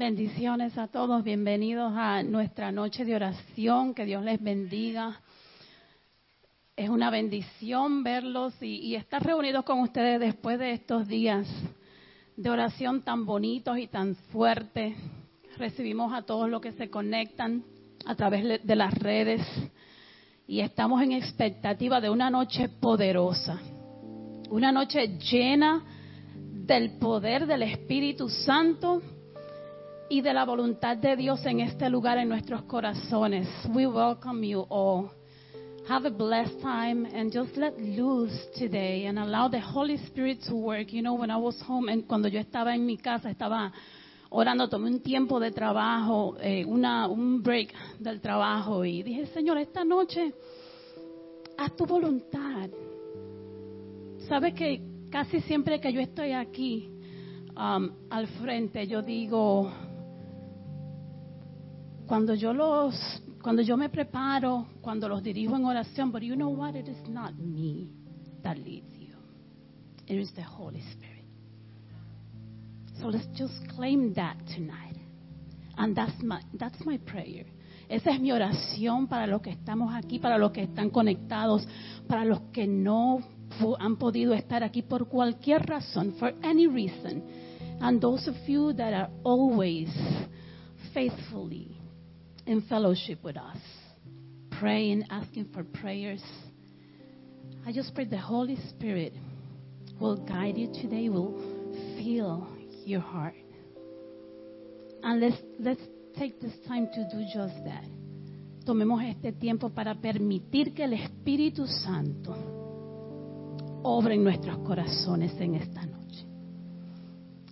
Bendiciones a todos, bienvenidos a nuestra noche de oración, que Dios les bendiga. Es una bendición verlos y, estar reunidos con ustedes después de estos días de oración tan bonitos y tan fuertes. Recibimos a todos los que se conectan a través de las redes y estamos en expectativa de una noche poderosa, una noche llena del poder del Espíritu Santo y de la voluntad de Dios en este lugar en nuestros corazones. We welcome you all. Have a blessed time and just let loose today and allow the Holy Spirit to work. You know, when I was home, and cuando yo estaba en mi casa, estaba orando, tomé un tiempo de trabajo, eh, una, un break del trabajo y dije, Señor, esta noche, haz tu voluntad. Sabes que casi siempre que yo estoy aquí um, al frente, yo digo, cuando yo los cuando yo me preparo, cuando los dirijo en oración, but you know what? It is not me that leads you. It is the Holy Spirit. So let's just claim that tonight. And that's my, that's my prayer. Esa es mi oración para los que estamos aquí, para los que están conectados, para los que no han podido estar aquí por cualquier razón, for any reason. And those of you that are always faithfully in fellowship with us, praying, asking for prayers. I just pray the Holy Spirit will guide you today, will feel your heart. And let's, let's take this time to do just that. Tomemos este tiempo para permitir que el Espíritu Santo obre en nuestros corazones en esta noche.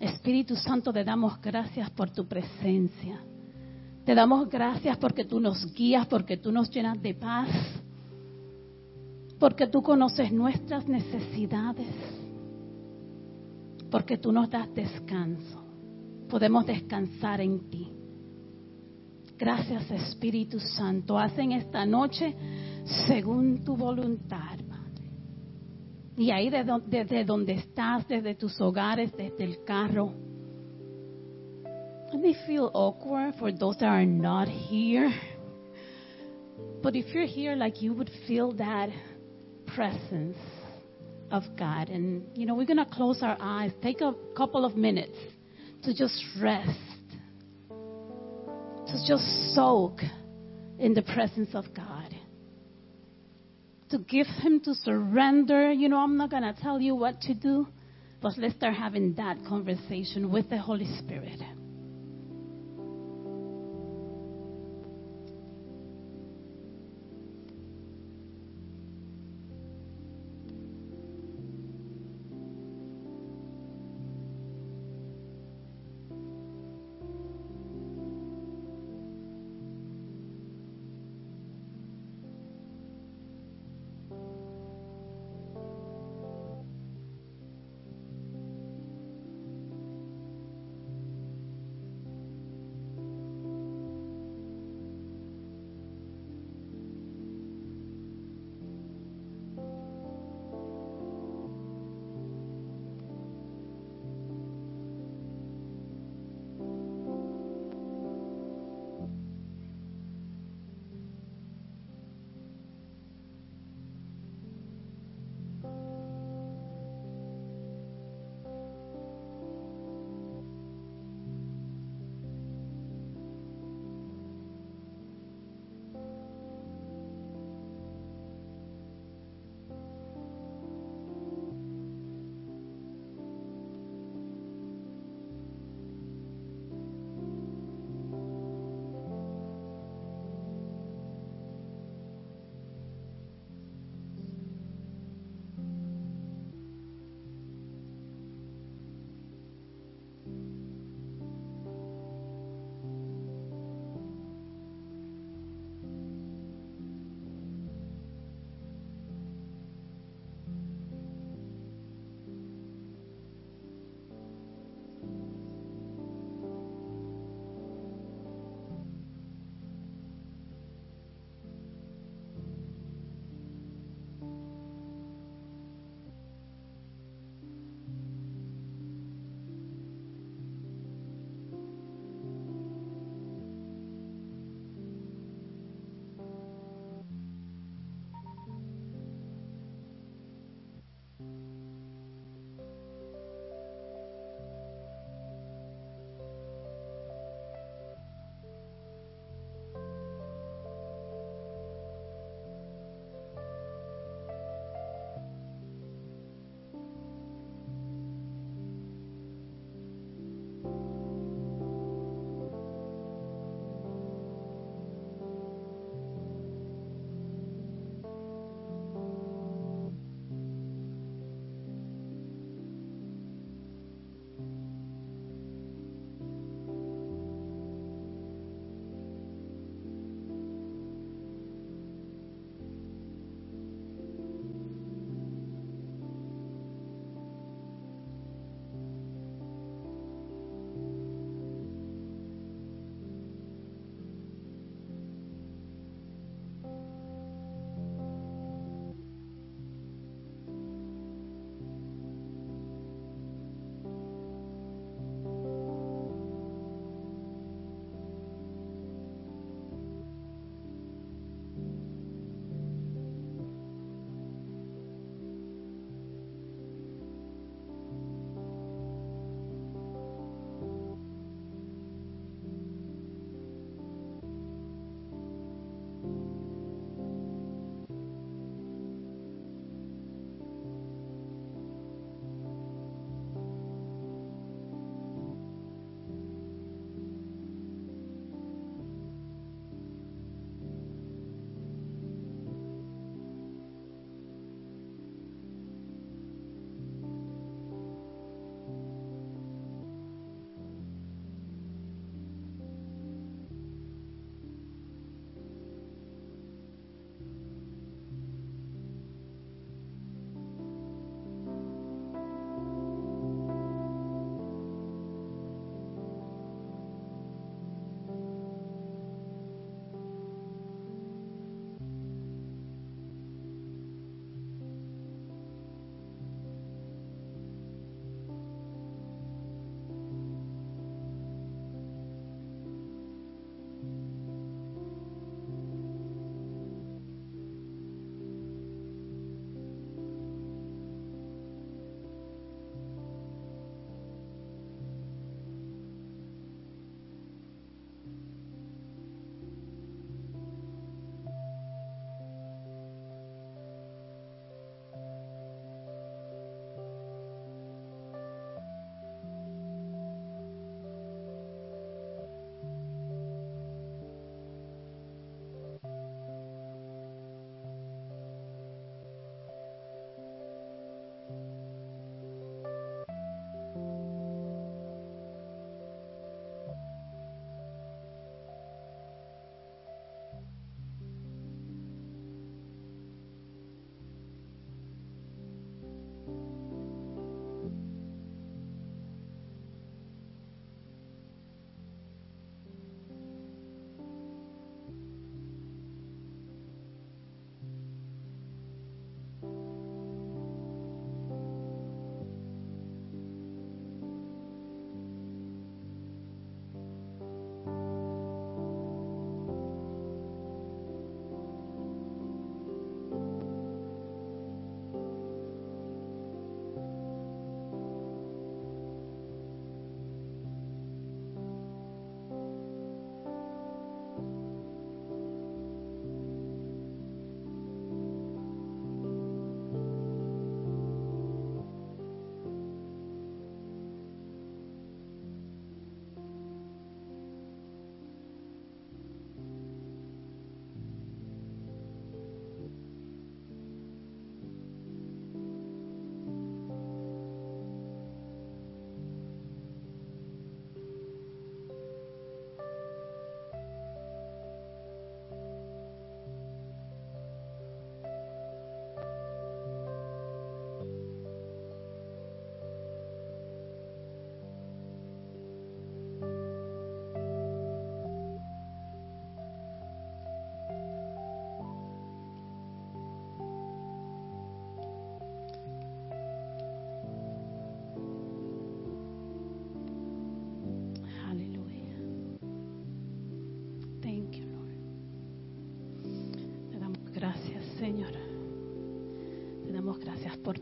Espíritu Santo, te damos gracias por tu presencia. Te damos gracias porque tú nos guías, porque tú nos llenas de paz, porque tú conoces nuestras necesidades, porque tú nos das descanso. Podemos descansar en ti. Gracias Espíritu Santo. Hacen esta noche según tu voluntad, Padre. Y ahí desde donde estás, desde tus hogares, desde el carro It may feel awkward for those that are not here. But if you're here, like you would feel that presence of God. And, you know, we're going to close our eyes, take a couple of minutes to just rest, to just soak in the presence of God. To give Him to surrender. You know, I'm not going to tell you what to do, but let's start having that conversation with the Holy Spirit.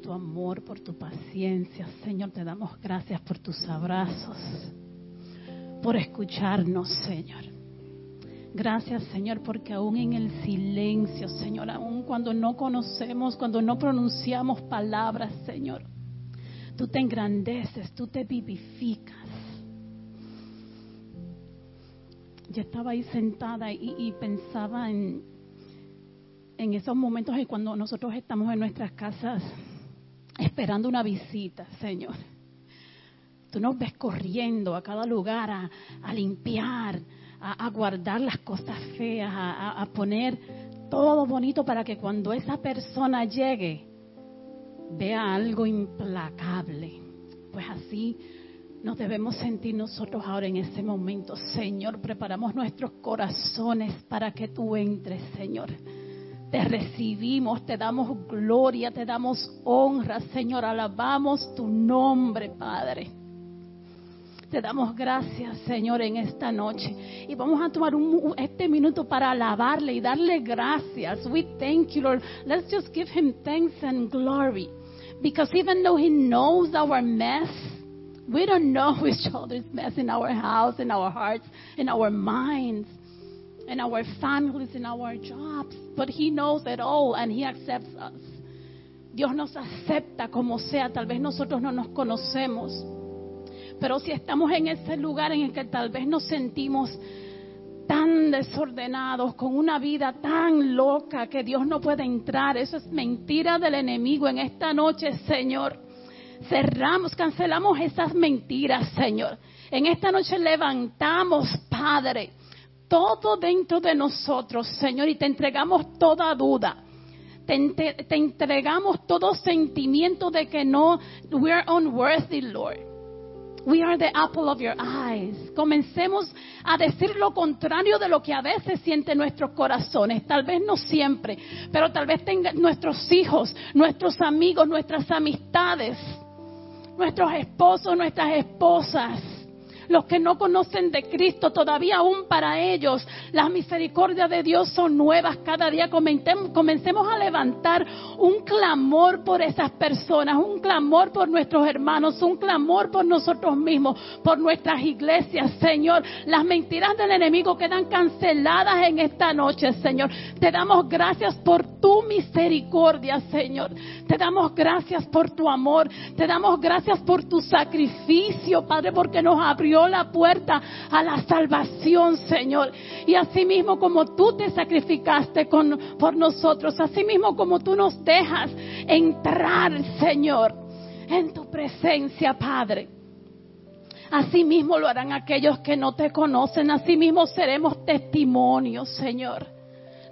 Tu amor, por tu paciencia. Señor, te damos gracias por tus abrazos, por escucharnos, Señor. Gracias, Señor, porque aún en el silencio, Señor, aún cuando no conocemos, cuando no pronunciamos palabras, Señor, tú te engrandeces, tú te vivificas. Yo estaba ahí sentada y, pensaba en, en esos momentos y cuando nosotros estamos en nuestras casas esperando una visita, Señor. Tú nos ves corriendo a cada lugar a limpiar, a, guardar las cosas feas, a, a poner todo bonito para que cuando esa persona llegue vea algo implacable. Pues así nos debemos sentir nosotros ahora en ese momento. Señor, preparamos nuestros corazones para que tú entres, Señor. Te recibimos, te damos gloria, te damos honra, Señor. Alabamos tu nombre, Padre. Te damos gracias, Señor, en esta noche. Y vamos a tomar un, este minuto para alabarle y darle gracias. We thank you, Lord. Let's just give him thanks and glory. Because even though he knows our mess, we don't know each other's mess in our house, in our hearts, in our minds, in our families, in our jobs. But he knows it all and he accepts us. Dios nos acepta como sea. Tal vez nosotros no nos conocemos. Pero si estamos en ese lugar en el que tal vez nos sentimos tan desordenados, con una vida tan loca que Dios no puede entrar, eso es mentira del enemigo en esta noche, Señor. Cerramos, cancelamos esas mentiras, Señor. En esta noche levantamos, Padre, todo dentro de nosotros, Señor, y te entregamos toda duda. Te, entregamos todo sentimiento de que no, we are unworthy, Lord. We are the apple of your eyes. Comencemos a decir lo contrario de lo que a veces sienten nuestros corazones. Tal vez no siempre, pero tal vez tengan nuestros hijos, nuestros amigos, nuestras amistades, nuestros esposos, nuestras esposas los que no conocen de Cristo, todavía aún para ellos las misericordias de Dios son nuevas cada día. Comencemos a levantar un clamor por esas personas, un clamor por nuestros hermanos, un clamor por nosotros mismos, por nuestras iglesias, Señor. Las mentiras del enemigo quedan canceladas en esta noche, Señor. Te damos gracias por tu misericordia, Señor. Te damos gracias por tu amor. Te damos gracias por tu sacrificio, Padre, porque nos abrió la puerta a la salvación, Señor. Y así mismo como tú te sacrificaste por nosotros, así mismo como tú nos dejas entrar, Señor, en tu presencia, Padre. Así mismo lo harán aquellos que no te conocen. Así mismo seremos testimonios, Señor,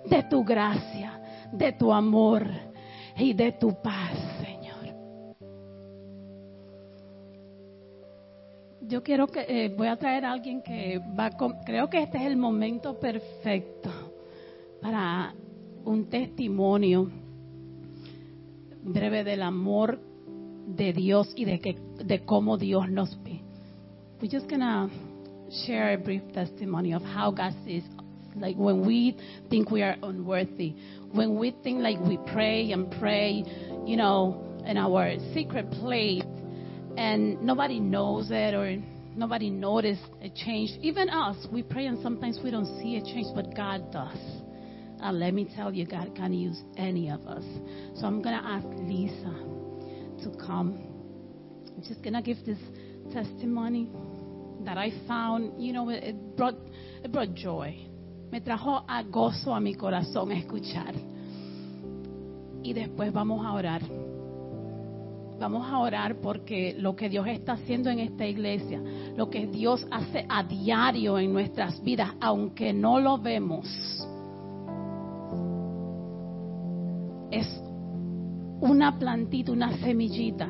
de tu gracia, de tu amor y de tu paz. Yo quiero que eh, voy a traer a alguien que va creo que este es el momento perfecto para un testimonio breve del amor de Dios y de que de cómo Dios nos ve. We're just gonna share a brief testimony of how God sees like when we think we are unworthy, when we think like we pray and pray, you know, in our secret place and nobody knows it or nobody noticed a change. Even us, we pray and sometimes we don't see a change, but God does. And let me tell you, God can use any of us. So I'm going to ask Lisa to come. I'm just going to give this testimony that I found, you know, it brought, it brought joy. Me trajo a gozo a mi corazón escuchar. Y después vamos a orar. Vamos a orar porque lo que Dios está haciendo en esta iglesia, lo que Dios hace a diario en nuestras vidas, aunque no lo vemos, es una plantita, una semillita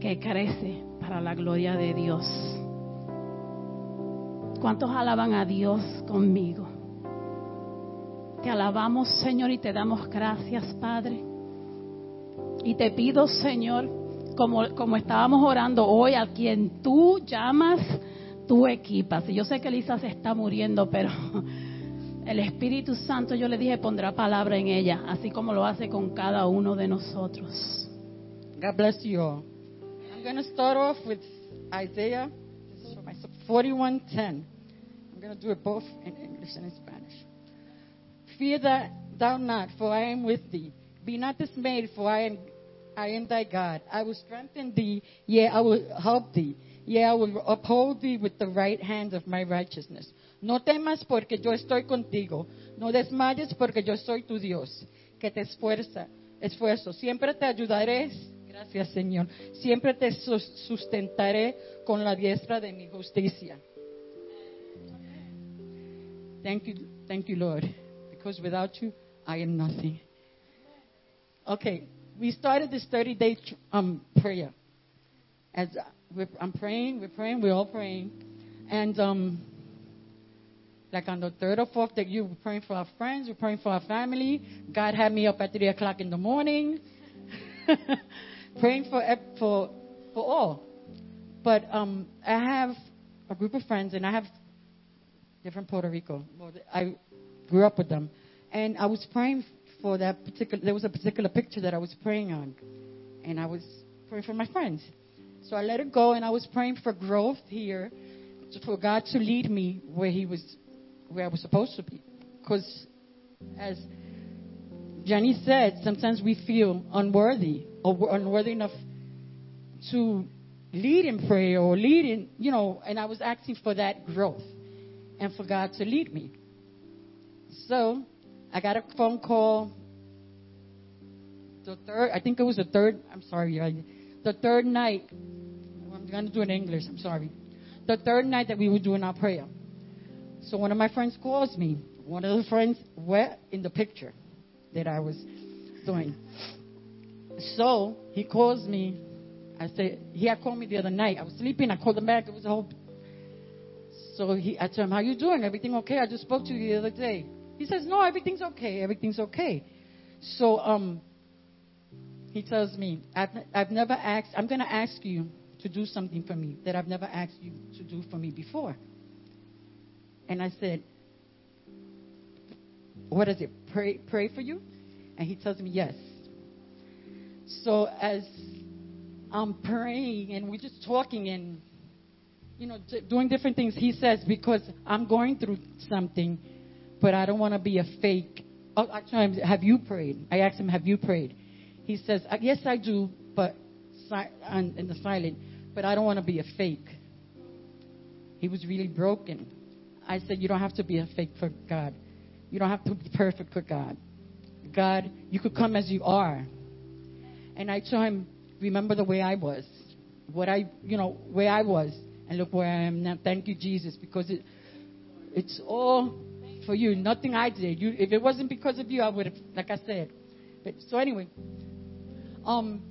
que crece para la gloria de Dios. ¿Cuántos alaban a Dios conmigo? Te alabamos, Señor, y te damos gracias, Padre y te pido, Señor, como, como estábamos orando hoy, a quien tú llamas, tú equipas. Y yo sé que Elisa se está muriendo, pero el Espíritu Santo, yo le dije, pondrá palabra en ella, así como lo hace con cada uno de nosotros. God bless you all. I'm going to start off with Isaiah this is for myself, 41:10. I'm going to do it both in English and in Spanish. Fear that thou not, for I am with thee. Be not dismayed, for I am I am thy God. I will strengthen thee, yea, I will help thee. Yea, I will uphold thee with the right hand of my righteousness. No temas porque yo estoy contigo. No desmayes porque yo soy tu Dios, que te esfuerza, esfuerzo. Siempre te ayudaré. Gracias, Señor. Siempre te sus- sustentaré con la diestra de mi justicia. Thank you, thank you, Lord, because without you, I am nothing. Okay, we started this 30 day um, prayer. As uh, I'm praying, we're praying, we're all praying. And um, like on the third or fourth day, you were praying for our friends, we're praying for our family. God had me up at 3 o'clock in the morning, praying for, for, for all. But um, I have a group of friends, and I have different Puerto Rico. I grew up with them. And I was praying for that particular, there was a particular picture that I was praying on. And I was praying for my friends. So I let it go and I was praying for growth here, for God to lead me where He was, where I was supposed to be. Because as Jenny said, sometimes we feel unworthy or unworthy enough to lead in prayer or lead in, you know, and I was asking for that growth and for God to lead me. So I got a phone call. The third, I think it was the third. I'm sorry, the third night. Oh, I'm gonna do it in English. I'm sorry. The third night that we were doing our prayer. So one of my friends calls me. One of the friends were in the picture that I was doing. So he calls me. I said he had called me the other night. I was sleeping. I called him back. It was a whole. So he, I told him, "How you doing? Everything okay? I just spoke to you the other day." He says, "No, everything's okay. Everything's okay." So um, he tells me, "I've I've never asked. I'm going to ask you to do something for me that I've never asked you to do for me before." And I said, "What is it? Pray pray for you?" And he tells me, "Yes." So as I'm praying and we're just talking and you know doing different things, he says, "Because I'm going through something, but I don't want to be a fake." Oh, actually, have you prayed? I asked him, "Have you prayed?" He says, "Uh, "Yes, I do, but in the silent, but I don't want to be a fake." He was really broken. I said, "You don't have to be a fake for God. You don't have to be perfect for God. God, you could come as you are." And I told him, "Remember the way I was, what I, you know, where I was, and look where I am now. Thank you, Jesus, because it, it's all for you. Nothing I did. You, if it wasn't because of you, I would have, like I said. But so anyway, um,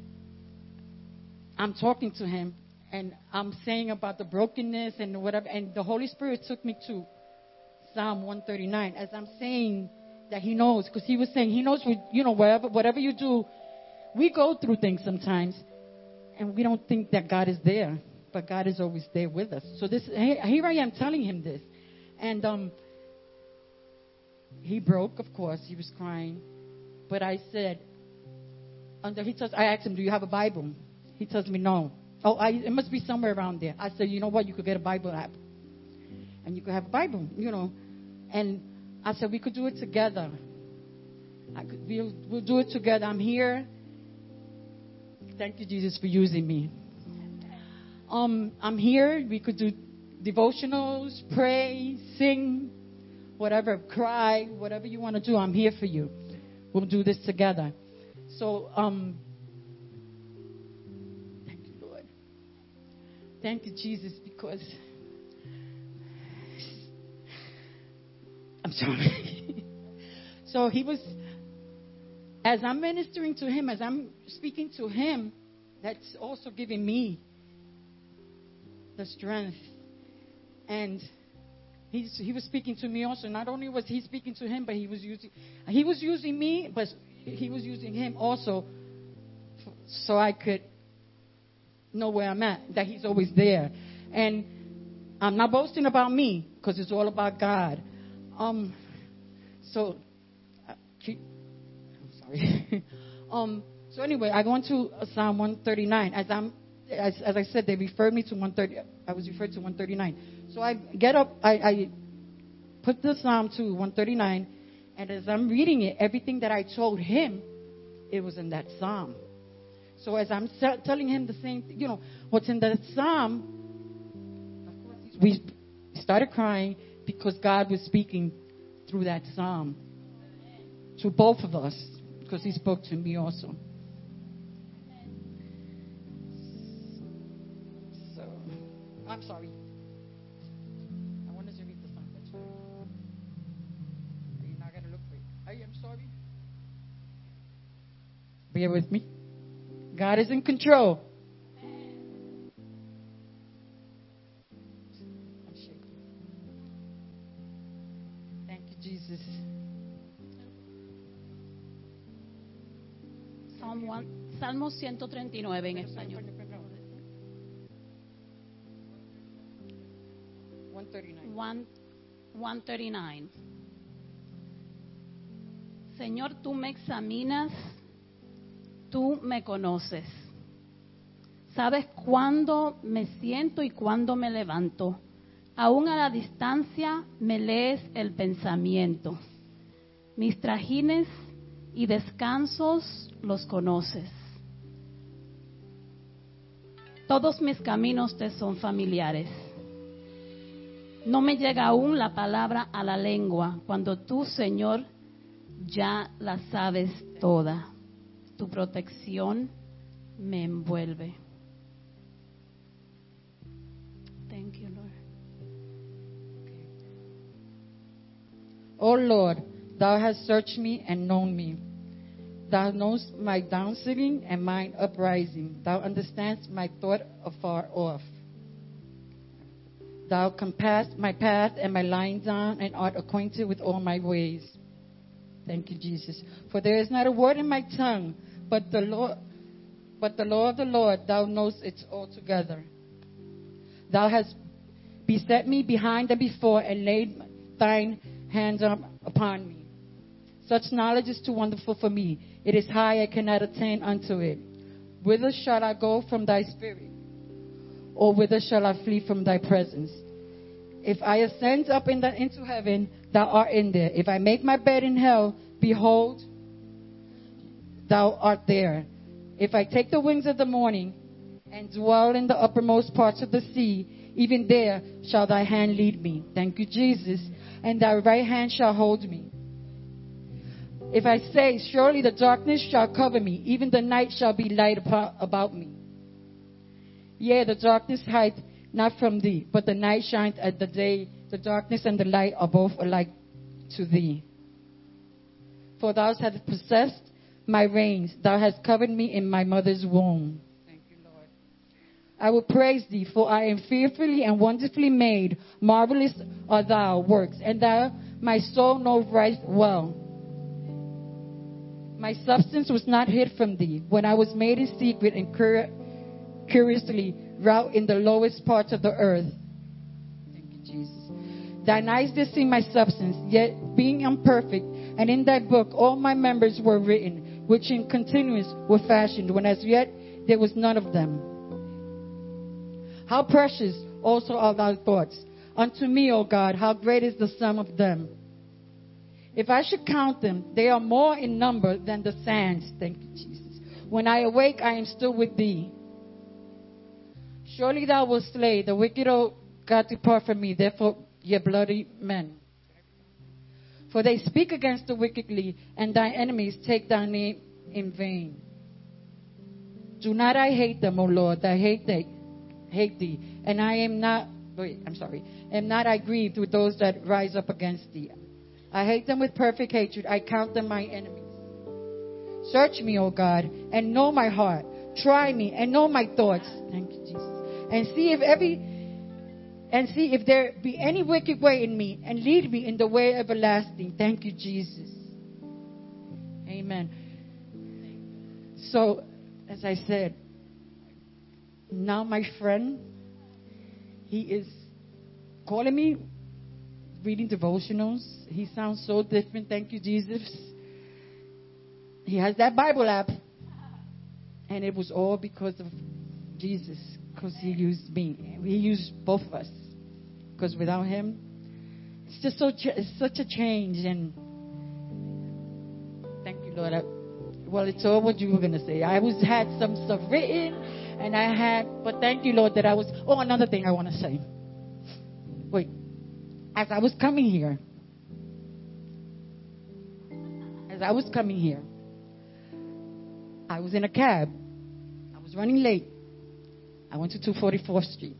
I'm talking to him, and I'm saying about the brokenness and whatever, and the Holy Spirit took me to Psalm 139 as I'm saying that He knows, because He was saying He knows, what- you know, whatever whatever you do, we go through things sometimes, and we don't think that God is there, but God is always there with us. So this, here here I am telling him this, and um, he broke, of course, he was crying, but I said, under he tells, I asked him, do you have a Bible? He tells me no. Oh, I, it must be somewhere around there. I said, you know what? You could get a Bible app, and you could have a Bible, you know. And I said we could do it together. Could, we'll, we'll do it together. I'm here. Thank you, Jesus, for using me. Um, I'm here. We could do devotionals, pray, sing, whatever, cry, whatever you want to do. I'm here for you. We'll do this together. So, um, thank you, Lord. Thank you, Jesus, because I'm sorry. so he was, as I'm ministering to him, as I'm speaking to him, that's also giving me the strength. And he was speaking to me also. Not only was he speaking to him, but he was using, he was using me, but he was using him also f- so I could know where I'm at, that he's always there. And I'm not boasting about me because it's all about God. Um, so, uh, keep, I'm sorry. um, So anyway, I go into uh, Psalm 139. As I'm, as, as I said, they referred me to 130. I was referred to 139. So I get up, I, I put the Psalm to 139, and as I'm reading it, everything that I told him, it was in that Psalm. So as I'm telling him the same, you know, what's in that Psalm, we started crying because God was speaking through that Psalm to both of us because He spoke to me also. So, I'm sorry. Bear with me. God is in control. Thank you, Jesus. Psalm one- Salmo 139 en español. 139. One- 139. Señor, tú me examinas, tú me conoces. Sabes cuándo me siento y cuándo me levanto. Aún a la distancia me lees el pensamiento. Mis trajines y descansos los conoces. Todos mis caminos te son familiares. No me llega aún la palabra a la lengua cuando tú, Señor, ya la sabes toda. Tu protección me envuelve. Thank you, Lord. O oh, Lord, thou hast searched me and known me. Thou knowest my down sitting and mine uprising. Thou understandest my thought afar off. Thou compassest my path and my lying down, and art acquainted with all my ways. Thank you, Jesus. For there is not a word in my tongue, but the Lord, but the law of the Lord, thou knowest it altogether. Thou hast beset me behind and before, and laid thine hands upon me. Such knowledge is too wonderful for me. It is high, I cannot attain unto it. Whither shall I go from thy spirit? Or whither shall I flee from thy presence? If I ascend up in the, into heaven, thou art in there. If I make my bed in hell, behold, thou art there. If I take the wings of the morning and dwell in the uppermost parts of the sea, even there shall thy hand lead me. Thank you, Jesus. And thy right hand shall hold me. If I say, Surely the darkness shall cover me, even the night shall be light about me. Yea, the darkness hideth not from thee, but the night shineth at the day. The darkness and the light are both alike to thee. For thou hast possessed my reins, thou hast covered me in my mother's womb. Thank you, Lord. I will praise thee, for I am fearfully and wonderfully made. Marvelous are thy works, and thou my soul knoweth right well. My substance was not hid from thee when I was made in secret and cur- curiously wrought in the lowest parts of the earth. Thank you, Jesus. Thine eyes did see my substance, yet being imperfect, and in thy book all my members were written, which in continuance were fashioned, when as yet there was none of them. How precious also are thy thoughts unto me, O God, how great is the sum of them. If I should count them, they are more in number than the sands. Thank you, Jesus. When I awake, I am still with thee. Surely thou wilt slay the wicked, O God, depart from me, therefore, ye bloody men. For they speak against the wickedly, and thy enemies take thy name in vain. Do not I hate them, O Lord, I hate thee, hate thee, and I am not, wait, I'm sorry, am not I grieved with those that rise up against thee. I hate them with perfect hatred, I count them my enemies. Search me, O God, and know my heart. Try me and know my thoughts. Thank you, Jesus. And see if every and see if there be any wicked way in me, and lead me in the way everlasting. Thank you, Jesus. Amen. So, as I said, now my friend, he is calling me, reading devotionals. He sounds so different. Thank you, Jesus. He has that Bible app. And it was all because of Jesus, because He used me. He used both of us. Because without Him, it's just so it's such a change. And thank you, Lord. I, well, it's all what you were gonna say. I was had some stuff written, and I had, but thank you, Lord, that I was. Oh, another thing I want to say. Wait, as I was coming here, as I was coming here, I was in a cab. I was running late. I went to 244th Street.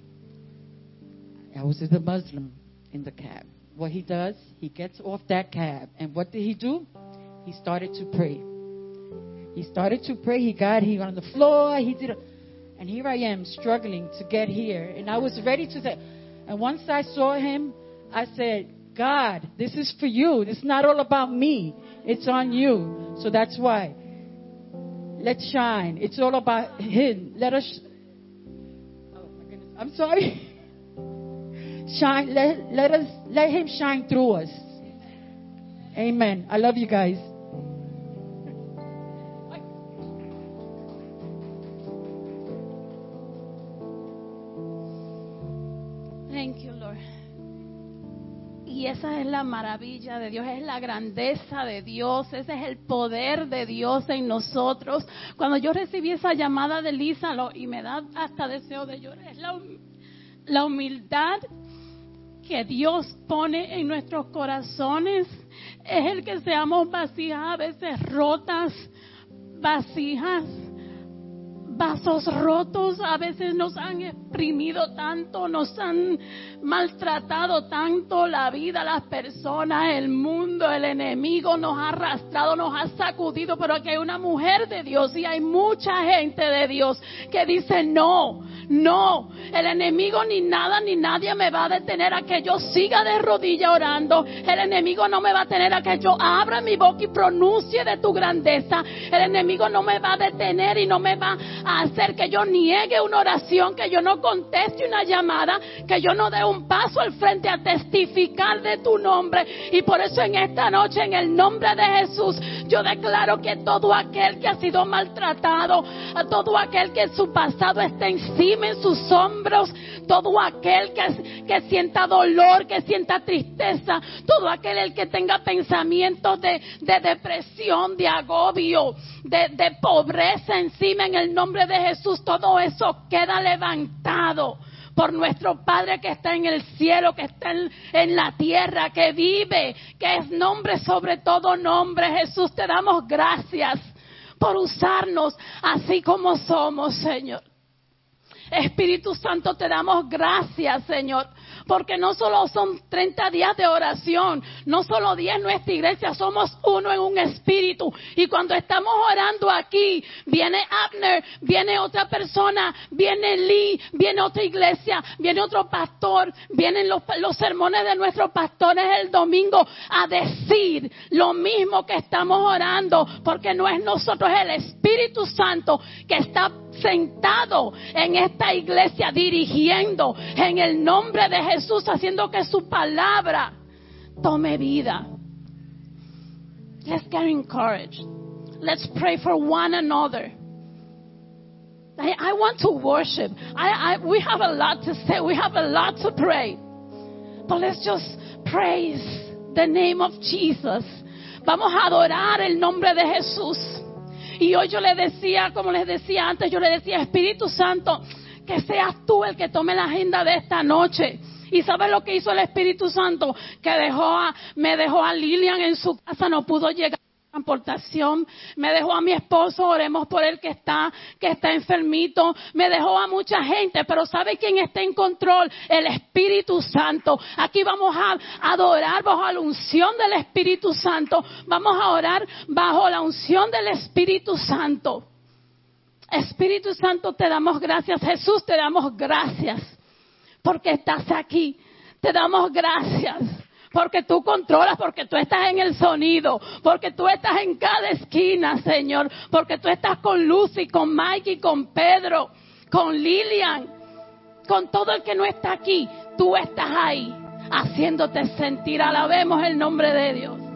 I was with a Muslim in the cab. What he does, he gets off that cab. And what did he do? He started to pray. He started to pray. He got he on the floor. He did, a, and here I am struggling to get here. And I was ready to say. And once I saw him, I said, God, this is for you. It's not all about me. It's on you. So that's why. Let's shine. It's all about Him. Let us. I'm sorry. Shine. Let, let us. Let Him shine through us. Amen. I love you guys. Esa es la maravilla de Dios, es la grandeza de Dios, ese es el poder de Dios en nosotros. Cuando yo recibí esa llamada de Lisa lo- y me da hasta deseo de llorar, es la, la humildad que Dios pone en nuestros corazones, es el que seamos vasijas a veces rotas, vasijas vasos rotos, a veces nos han exprimido tanto, nos han maltratado tanto la vida, las personas, el mundo, el enemigo nos ha arrastrado, nos ha sacudido, pero aquí hay una mujer de Dios y hay mucha gente de Dios que dice no, no, el enemigo ni nada ni nadie me va a detener a que yo siga de rodilla orando, el enemigo no me va a tener a que yo abra mi boca y pronuncie de tu grandeza, el enemigo no me va a detener y no me va a hacer que yo niegue una oración, que yo no conteste una llamada, que yo no dé un paso al frente a testificar de tu nombre. Y por eso en esta noche, en el nombre de Jesús, yo declaro que todo aquel que ha sido maltratado, a todo aquel que su pasado está encima en sus hombros, todo aquel que, que sienta dolor, que sienta tristeza, todo aquel el que tenga pensamientos de, de depresión, de agobio, de, de pobreza encima en el nombre de Jesús, todo eso queda levantado por nuestro Padre que está en el cielo, que está en, en, la tierra, que vive, que es nombre sobre todo nombre. Jesús, te damos gracias por usarnos así como somos, Señor. Espíritu Santo, te damos gracias, Señor, porque no solo son 30 días de oración, no solo 10 en nuestra iglesia, somos uno en un espíritu. Y cuando estamos orando aquí, viene Abner, viene otra persona, viene Lee, viene otra iglesia, viene otro pastor, vienen los, los sermones de nuestros pastores el domingo a decir lo mismo que estamos orando, porque no es nosotros, es el Espíritu Santo que está sentado en esta iglesia dirigiendo en el nombre de Jesús, haciendo que su palabra tome vida. Let's get encouraged. Let's pray for one another. I, I want to worship. I, I, we have a lot to say. We have a lot to pray. But let's just praise the name of Jesus. Vamos a adorar el nombre de Jesús. Y hoy yo le decía, como les decía antes, yo le decía, Espíritu Santo, que seas tú el que tome la agenda de esta noche. Y sabes lo que hizo el Espíritu Santo, que dejó a, me dejó a Lilian en su casa, no pudo llegar transportación, me dejó a mi esposo, oremos por él que está, que está enfermito, me dejó a mucha gente, pero ¿sabe quién está en control? El Espíritu Santo. Aquí vamos a adorar bajo la unción del Espíritu Santo, vamos a orar bajo la unción del Espíritu Santo. Espíritu Santo, te damos gracias. Jesús, te damos gracias porque estás aquí. Te damos gracias porque tú controlas, porque tú estás en el sonido, porque tú estás en cada esquina, Señor, porque tú estás con Lucy, con Mike y con Pedro, con Lilian, con todo el que no está aquí. Tú estás ahí, haciéndote sentir. Alabemos el nombre de Dios.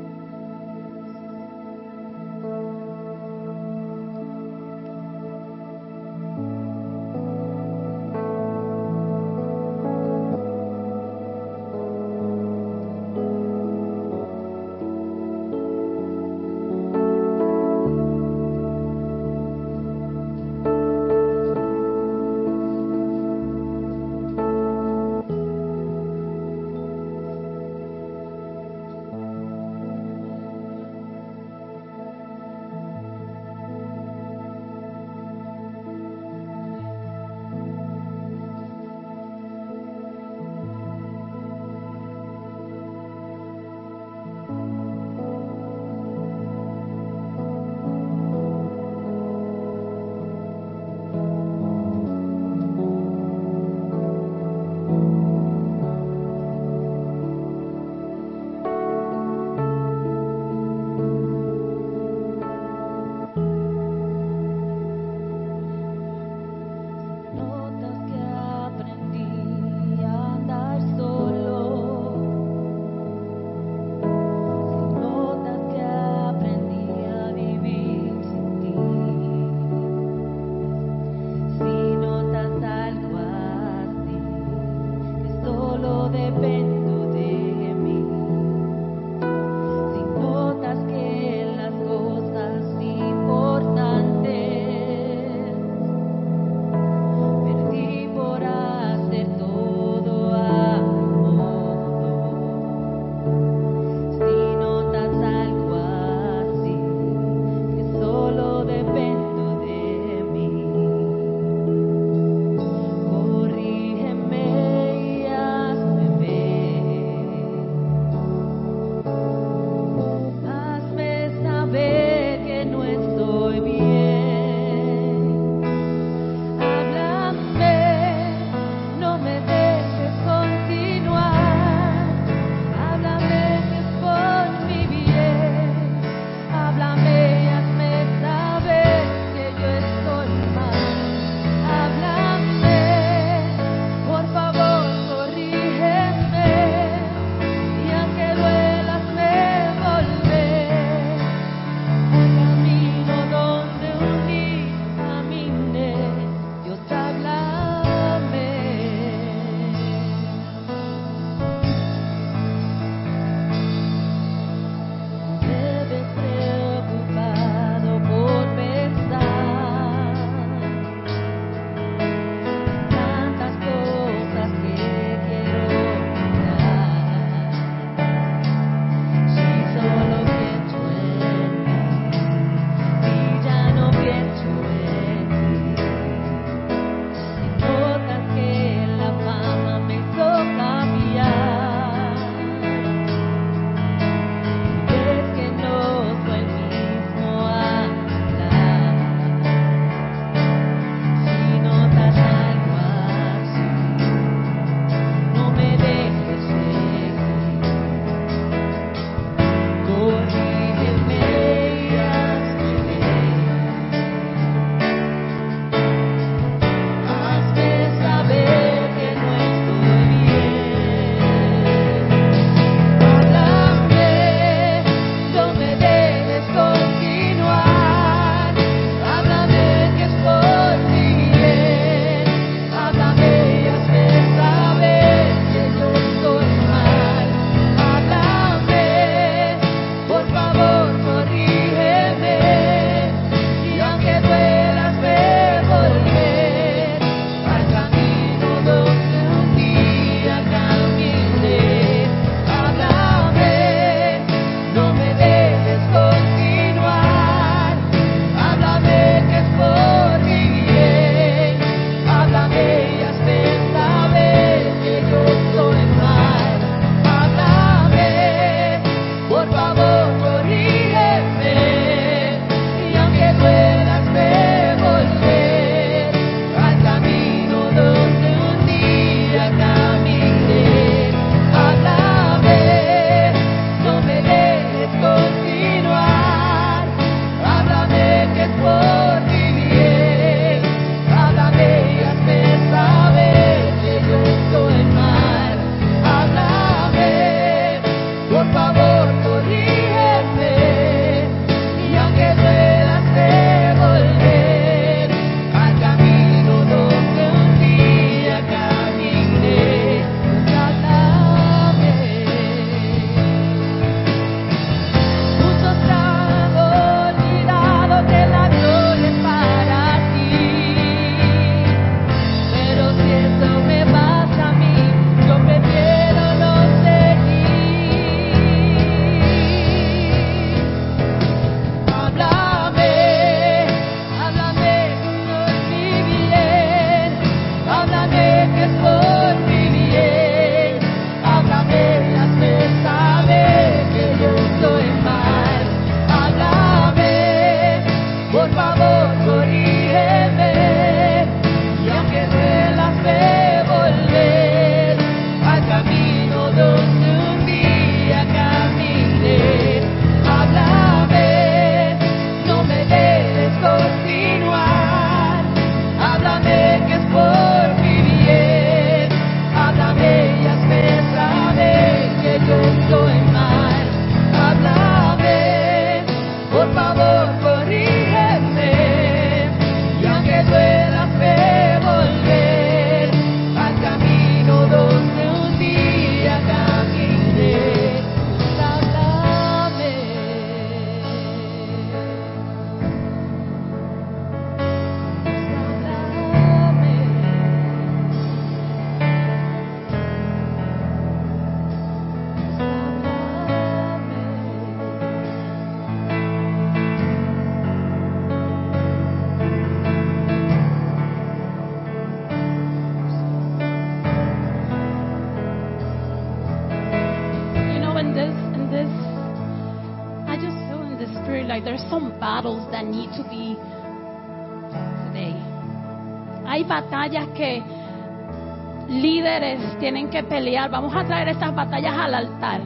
Que pelear. Vamos a traer estas batallas al altar.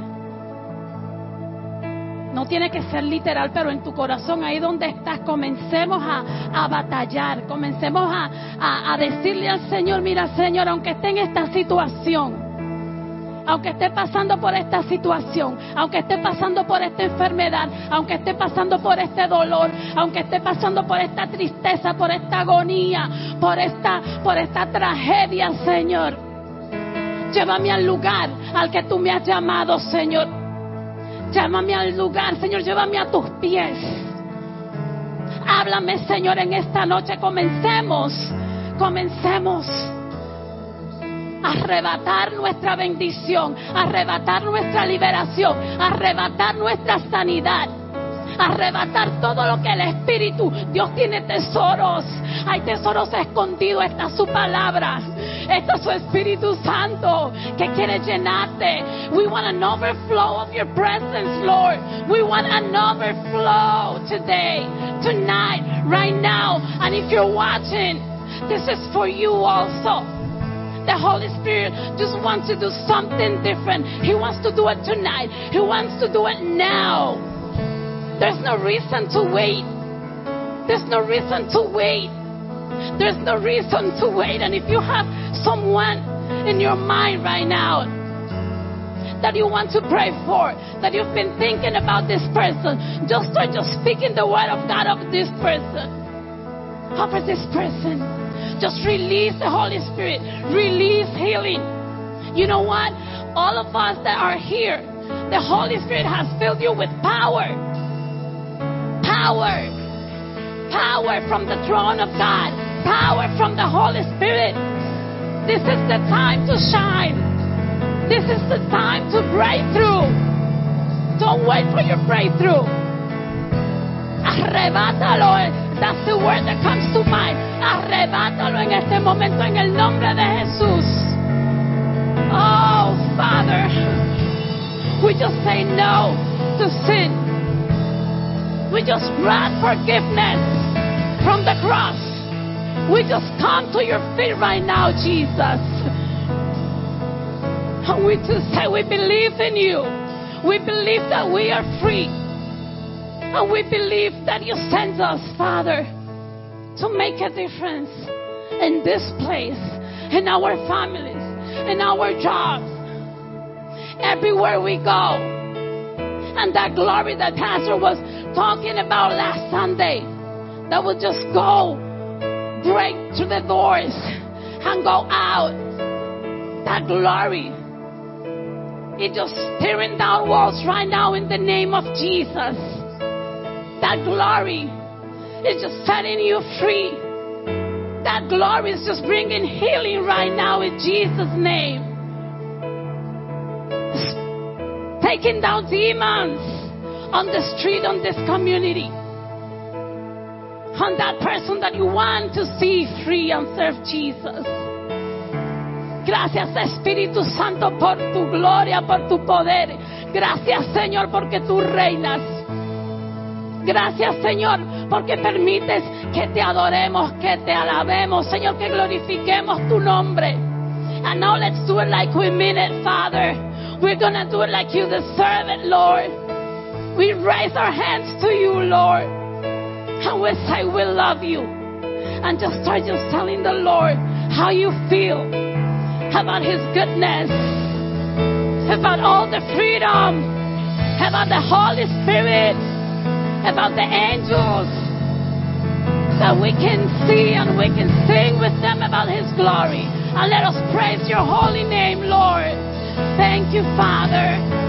No tiene que ser literal, pero en tu corazón, ahí donde estás, comencemos a, a batallar, comencemos a, a- a decirle al Señor, mira Señor, aunque esté en esta situación, aunque esté pasando por esta situación, aunque esté pasando por esta enfermedad, aunque esté pasando por este dolor, aunque esté pasando por esta tristeza, por esta agonía, por esta, por esta tragedia, Señor. Llévame al lugar al que tú me has llamado, Señor. Llévame al lugar, Señor, llévame a tus pies. Háblame, Señor, en esta noche. Comencemos, comencemos arrebatar nuestra bendición, arrebatar nuestra liberación, arrebatar nuestra sanidad, arrebatar todo lo que el Espíritu, Dios tiene tesoros, hay tesoros escondidos, esta es su palabra, esta es su Espíritu Santo que quiere llenarte. We want an overflow of your presence, Lord. We want an overflow today, tonight, right now. And if you're watching, this is for you also. The Holy Spirit just wants to do something different. He wants to do it tonight. He wants to do it now. There's no reason to wait. There's no reason to wait. There's no reason to wait. And if you have someone in your mind right now that you want to pray for, that you've been thinking about this person, just start just speaking the word of God of this person. Over this person. Just release the Holy Spirit. Release healing. You know what? All of us that are here, the Holy Spirit has filled you with power. Power. Power from the throne of God. Power from the Holy Spirit. This is the time to shine. This is the time to break through. Don't wait for your breakthrough. Arrebátalo. That's the word that comes to mind. Arrebátalo en este momento en el nombre de Jesús. Oh, Father, we just say no to sin. We just grant forgiveness from the cross. We just come to your feet right now, Jesus. And we just say we believe in you. We believe that we are free. And we believe that you send us, Father, to make a difference in this place, in our families, in our jobs, everywhere we go. And that glory that Pastor was talking about last Sunday, that will just go, break through the doors, and go out. That glory. It just tearing down walls right now in the name of Jesus that glory is just setting you free. That glory is just bringing healing right now in Jesus' name. Taking down demons on the street, on this community. On that person that you want to see free and serve Jesus. Gracias Espíritu Santo por tu gloria, por tu poder. Gracias Señor porque tú reinas. Gracias, Señor, porque permites que te adoremos, que te alabemos, Señor, que glorifiquemos tu nombre. And now let's do it like we mean it, Father. We're to do it like you deserve it, Lord. We raise our hands to you, Lord. And we say we love you. And just start just telling the Lord how you feel about his goodness, about all the freedom, about the Holy Spirit about the angels that we can see and we can sing with them about his glory. And let us praise your holy name, Lord. Thank you, Father.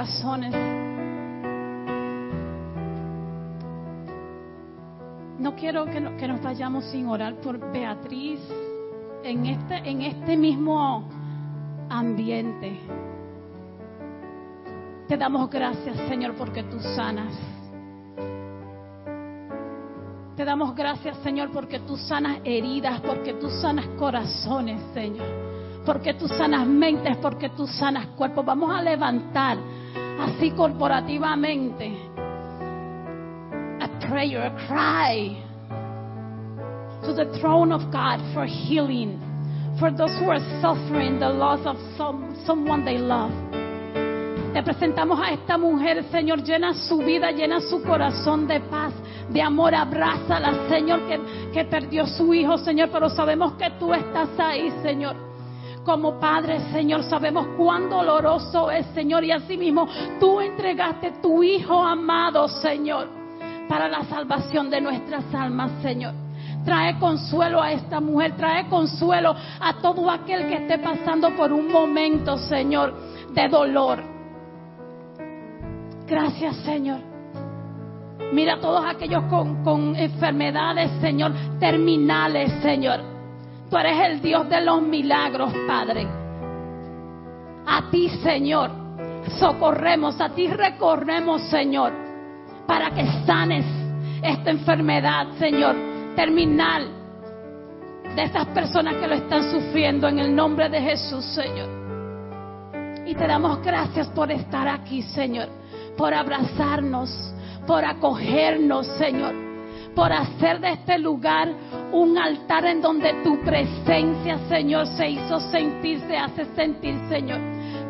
Corazones. No quiero que, no- que nos vayamos sin orar por Beatriz este, en este mismo ambiente. Te damos gracias, Señor, porque tú sanas. Te damos gracias, Señor, porque tú sanas heridas, porque tú sanas corazones, Señor. Porque tú sanas mentes, porque tú sanas cuerpos. Vamos a levantar así corporativamente a prayer, a cry to the throne of God for healing, for those who are suffering the loss of some, someone they love. Te presentamos a esta mujer, Señor, llena su vida, llena su corazón de paz, de amor, abrázala, Señor, que, que perdió su hijo, Señor, pero sabemos que tú estás ahí, Señor. Como Padre, Señor, sabemos cuán doloroso es, Señor, y asimismo tú entregaste tu Hijo amado, Señor, para la salvación de nuestras almas, Señor. Trae consuelo a esta mujer, trae consuelo a todo aquel que esté pasando por un momento, Señor, de dolor. Gracias, Señor. Mira a todos aquellos con, con enfermedades, Señor, terminales, Señor. Tú eres el Dios de los milagros, Padre. A ti, Señor, socorremos, a ti recorremos, Señor, para que sanes esta enfermedad, Señor, terminal de estas personas que lo están sufriendo en el nombre de Jesús, Señor. Y te damos gracias por estar aquí, Señor, por abrazarnos, por acogernos, Señor, por hacer de este lugar un altar en donde tu presencia, Señor, se hizo sentir, se hace sentir, Señor.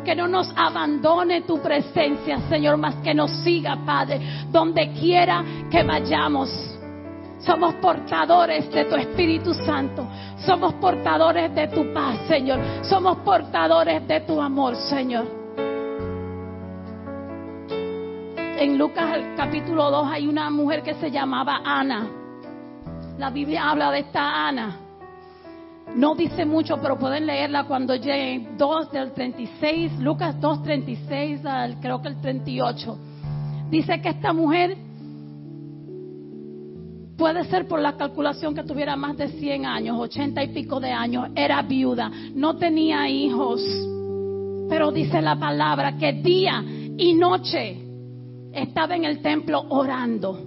Que no nos abandone tu presencia, Señor, más que nos siga, Padre, donde quiera que vayamos. Somos portadores de tu Espíritu Santo. Somos portadores de tu paz, Señor. Somos portadores de tu amor, Señor. En Lucas capítulo 2 hay una mujer que se llamaba Ana. La Biblia habla de esta Ana. No dice mucho, pero pueden leerla cuando lleguen 2 del 36, Lucas 2, 36 al creo que el 38. Dice que esta mujer puede ser por la calculación que tuviera más de 100 años, 80 y pico de años, era viuda, no tenía hijos, pero dice la palabra que día y noche estaba en el templo orando,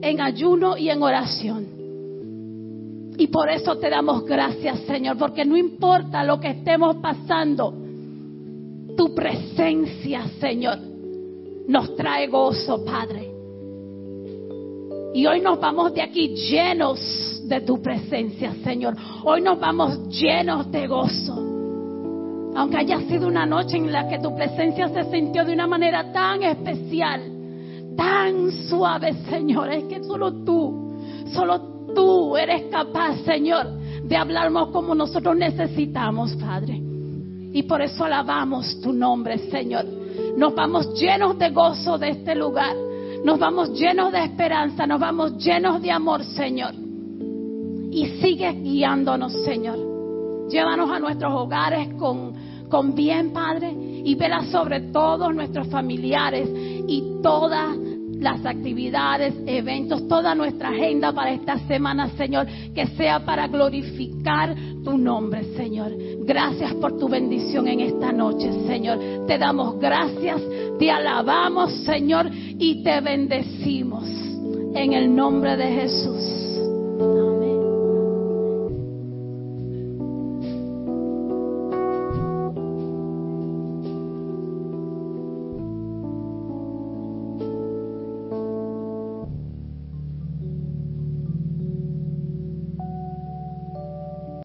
en ayuno y en oración. Y por eso te damos gracias, Señor, porque no importa lo que estemos pasando, tu presencia, Señor, nos trae gozo, Padre. Y hoy nos vamos de aquí llenos de tu presencia, Señor. Hoy nos vamos llenos de gozo. Aunque haya sido una noche en la que tu presencia se sintió de una manera tan especial, tan suave, Señor, es que solo tú, solo tú eres capaz, Señor, de hablarnos como nosotros necesitamos, Padre. Y por eso alabamos tu nombre, Señor. Nos vamos llenos de gozo de este lugar. Nos vamos llenos de esperanza, nos vamos llenos de amor, Señor. Y sigue guiándonos, Señor. Llévanos a nuestros hogares con, con bien, Padre, y vela sobre todos nuestros familiares y todas las actividades, eventos, toda nuestra agenda para esta semana, Señor, que sea para glorificar tu nombre, Señor. Gracias por tu bendición en esta noche, Señor. Te damos gracias, te alabamos, Señor, y te bendecimos en el nombre de Jesús. Amén.